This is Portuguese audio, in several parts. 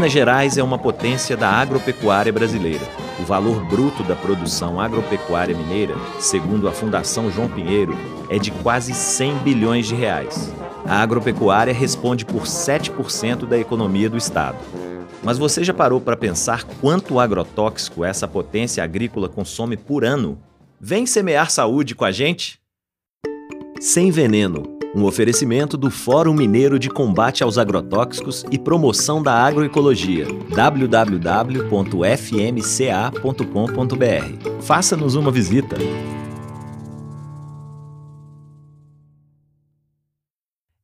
Minas Gerais é uma potência da agropecuária brasileira. O valor bruto da produção agropecuária mineira, segundo a Fundação João Pinheiro, é de quase 100 bilhões de reais. A agropecuária responde por 7% da economia do estado. Mas você já parou para pensar quanto agrotóxico essa potência agrícola consome por ano? Vem semear saúde com a gente? Sem veneno. Um oferecimento do Fórum Mineiro de Combate aos Agrotóxicos e Promoção da Agroecologia. www.fmca.com.br. Faça-nos uma visita.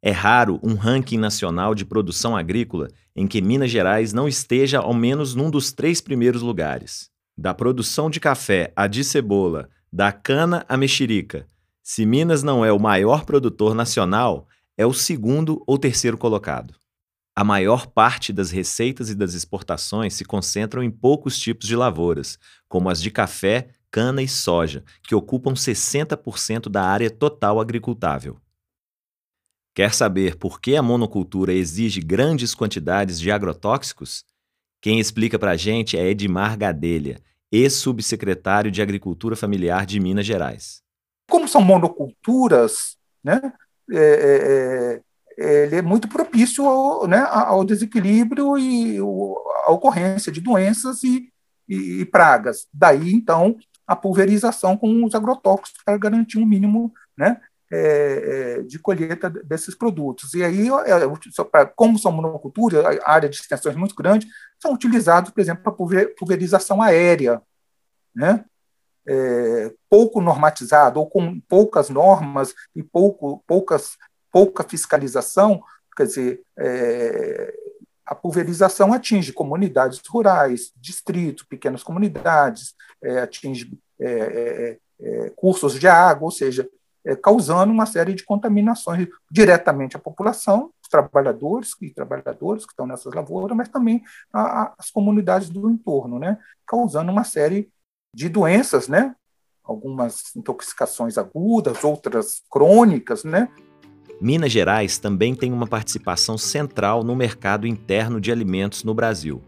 É raro um ranking nacional de produção agrícola em que Minas Gerais não esteja ao menos num dos três primeiros lugares. Da produção de café à de cebola, da cana à mexerica, se Minas não é o maior produtor nacional, é o segundo ou terceiro colocado. A maior parte das receitas e das exportações se concentram em poucos tipos de lavouras, como as de café, cana e soja, que ocupam 60% da área total agricultável. Quer saber por que a monocultura exige grandes quantidades de agrotóxicos? Quem explica para a gente é Edmar Gadelha, ex-subsecretário de Agricultura Familiar de Minas Gerais. Como são monoculturas, né, é, é, é ele é muito propício ao, né, ao desequilíbrio e à ocorrência de doenças e, e, e pragas. Daí, então, a pulverização com os agrotóxicos para garantir um mínimo né, é, é, de colheita desses produtos. E aí, é, como são monocultura, a área de extensões muito grande, são utilizados, por exemplo, para pulverização aérea, né? É, pouco normatizado ou com poucas normas e pouco, poucas, pouca fiscalização, quer dizer, é, a pulverização atinge comunidades rurais, distritos, pequenas comunidades, é, atinge é, é, cursos de água, ou seja, é, causando uma série de contaminações diretamente à população, os trabalhadores e trabalhadoras que estão nessas lavouras, mas também a, as comunidades do entorno, né, causando uma série de doenças, né, algumas intoxicações agudas, outras crônicas, né. Minas Gerais também tem uma participação central no mercado interno de alimentos no Brasil.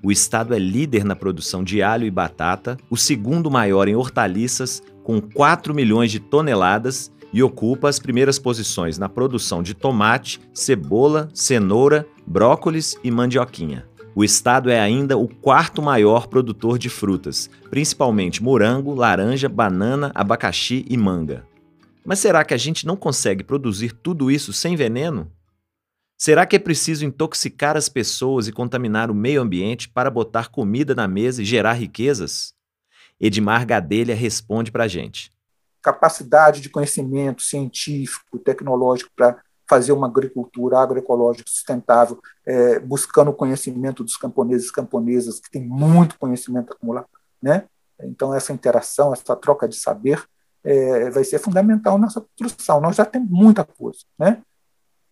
O estado é líder na produção de alho e batata, o segundo maior em hortaliças, com 4 milhões de toneladas e ocupa as primeiras posições na produção de tomate, cebola, cenoura, brócolis e mandioquinha. O estado é ainda o quarto maior produtor de frutas, principalmente morango, laranja, banana, abacaxi e manga. Mas será que a gente não consegue produzir tudo isso sem veneno? Será que é preciso intoxicar as pessoas e contaminar o meio ambiente para botar comida na mesa e gerar riquezas? Edmar Gadelha responde para a gente. Capacidade de conhecimento científico, tecnológico para fazer uma agricultura agroecológica sustentável, é, buscando o conhecimento dos camponeses e camponesas, que têm muito conhecimento acumulado. Né? Então, essa interação, essa troca de saber, é, vai ser fundamental nessa construção. Nós já temos muita coisa. Né?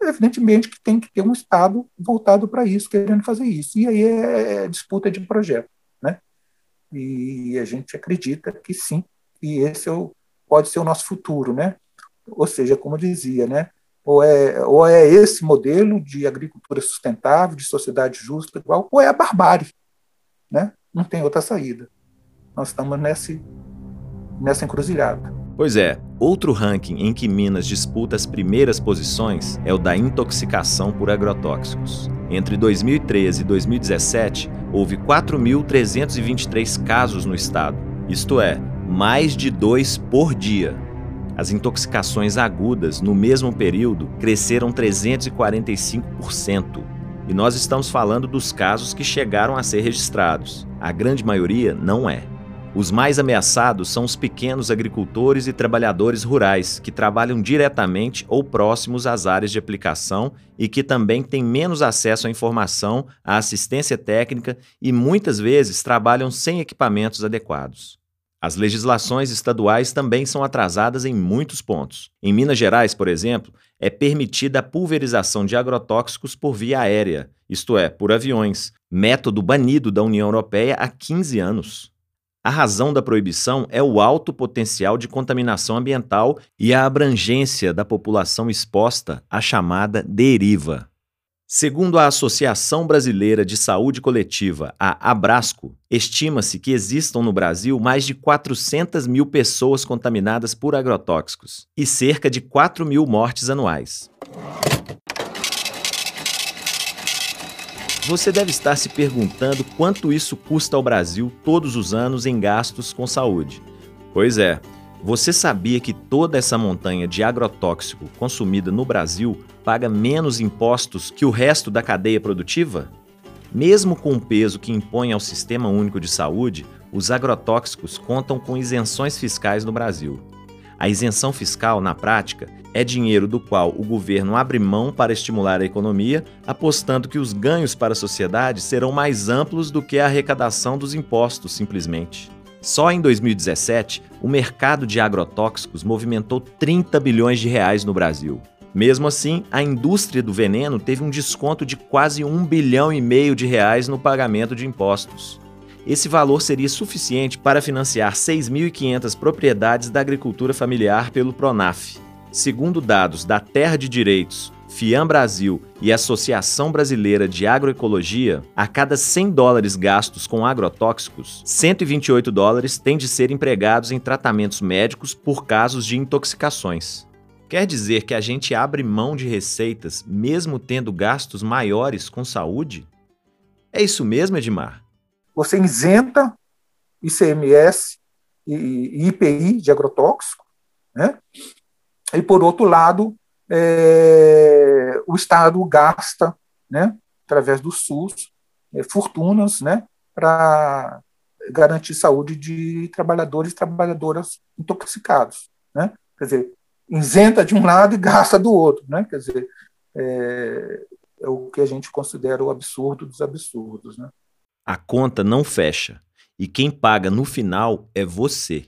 Evidentemente que tem que ter um Estado voltado para isso, querendo fazer isso. E aí é, é disputa de projeto e a gente acredita que sim, e esse é o, pode ser o nosso futuro, né? Ou seja, como eu dizia, né? Ou é, ou é esse modelo de agricultura sustentável, de sociedade justa, igual, ou é a barbárie, né? Não tem outra saída. Nós estamos nesse, nessa encruzilhada. Pois é, outro ranking em que Minas disputa as primeiras posições é o da intoxicação por agrotóxicos. Entre 2013 e 2017, houve 4.323 casos no estado, isto é, mais de dois por dia. As intoxicações agudas no mesmo período cresceram 345%. E nós estamos falando dos casos que chegaram a ser registrados. A grande maioria não é. Os mais ameaçados são os pequenos agricultores e trabalhadores rurais, que trabalham diretamente ou próximos às áreas de aplicação e que também têm menos acesso à informação, à assistência técnica e muitas vezes trabalham sem equipamentos adequados. As legislações estaduais também são atrasadas em muitos pontos. Em Minas Gerais, por exemplo, é permitida a pulverização de agrotóxicos por via aérea, isto é, por aviões, método banido da União Europeia há 15 anos. A razão da proibição é o alto potencial de contaminação ambiental e a abrangência da população exposta à chamada deriva. Segundo a Associação Brasileira de Saúde Coletiva, a Abrasco, estima-se que existam no Brasil mais de 400 mil pessoas contaminadas por agrotóxicos e cerca de 4 mil mortes anuais. Você deve estar se perguntando quanto isso custa ao Brasil todos os anos em gastos com saúde. Pois é, você sabia que toda essa montanha de agrotóxico consumida no Brasil paga menos impostos que o resto da cadeia produtiva? Mesmo com o peso que impõe ao Sistema Único de Saúde, os agrotóxicos contam com isenções fiscais no Brasil. A isenção fiscal, na prática, é dinheiro do qual o governo abre mão para estimular a economia, apostando que os ganhos para a sociedade serão mais amplos do que a arrecadação dos impostos, simplesmente. Só em 2017, o mercado de agrotóxicos movimentou 30 bilhões de reais no Brasil. Mesmo assim, a indústria do veneno teve um desconto de quase um bilhão e meio de reais no pagamento de impostos. Esse valor seria suficiente para financiar 6.500 propriedades da agricultura familiar pelo Pronaf. Segundo dados da Terra de Direitos, FIAM Brasil e Associação Brasileira de Agroecologia, a cada 100 dólares gastos com agrotóxicos, 128 dólares têm de ser empregados em tratamentos médicos por casos de intoxicações. Quer dizer que a gente abre mão de receitas mesmo tendo gastos maiores com saúde? É isso mesmo, Edmar? Você isenta ICMS e IPI de agrotóxico, né? E por outro lado, é, o Estado gasta, né, através do SUS, é, fortunas né, para garantir saúde de trabalhadores e trabalhadoras intoxicados. Né? Quer dizer, isenta de um lado e gasta do outro. Né? Quer dizer, é, é o que a gente considera o absurdo dos absurdos. Né? A conta não fecha. E quem paga no final é você.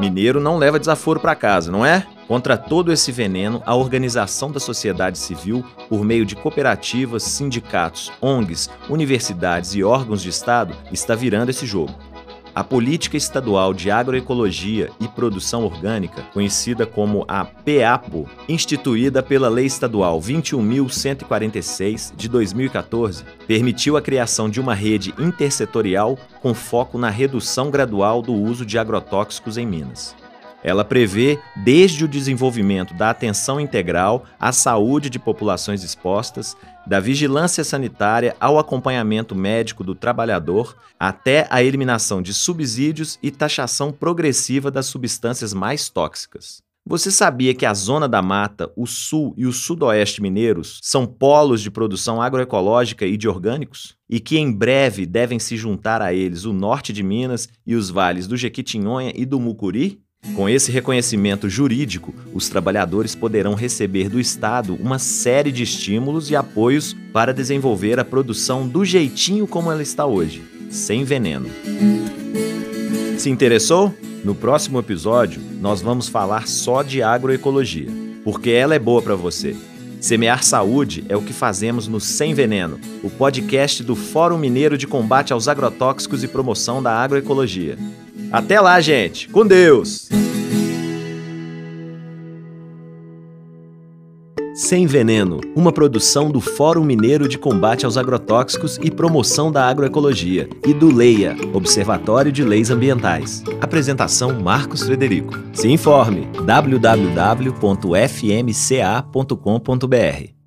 Mineiro não leva desaforo para casa, não é? Contra todo esse veneno, a organização da sociedade civil, por meio de cooperativas, sindicatos, ONGs, universidades e órgãos de Estado, está virando esse jogo. A Política Estadual de Agroecologia e Produção Orgânica, conhecida como a PEAPO, instituída pela Lei Estadual 21.146 de 2014, permitiu a criação de uma rede intersetorial com foco na redução gradual do uso de agrotóxicos em Minas. Ela prevê desde o desenvolvimento da atenção integral à saúde de populações expostas, da vigilância sanitária ao acompanhamento médico do trabalhador, até a eliminação de subsídios e taxação progressiva das substâncias mais tóxicas. Você sabia que a Zona da Mata, o Sul e o Sudoeste mineiros são polos de produção agroecológica e de orgânicos? E que em breve devem se juntar a eles o norte de Minas e os vales do Jequitinhonha e do Mucuri? Com esse reconhecimento jurídico, os trabalhadores poderão receber do Estado uma série de estímulos e apoios para desenvolver a produção do jeitinho como ela está hoje, sem veneno. Se interessou? No próximo episódio, nós vamos falar só de agroecologia, porque ela é boa para você. Semear saúde é o que fazemos no Sem Veneno, o podcast do Fórum Mineiro de Combate aos Agrotóxicos e Promoção da Agroecologia. Até lá, gente. Com Deus. Sem Veneno, uma produção do Fórum Mineiro de Combate aos Agrotóxicos e Promoção da Agroecologia e do LEIA, Observatório de Leis Ambientais. Apresentação Marcos Frederico. Se informe www.fmca.com.br.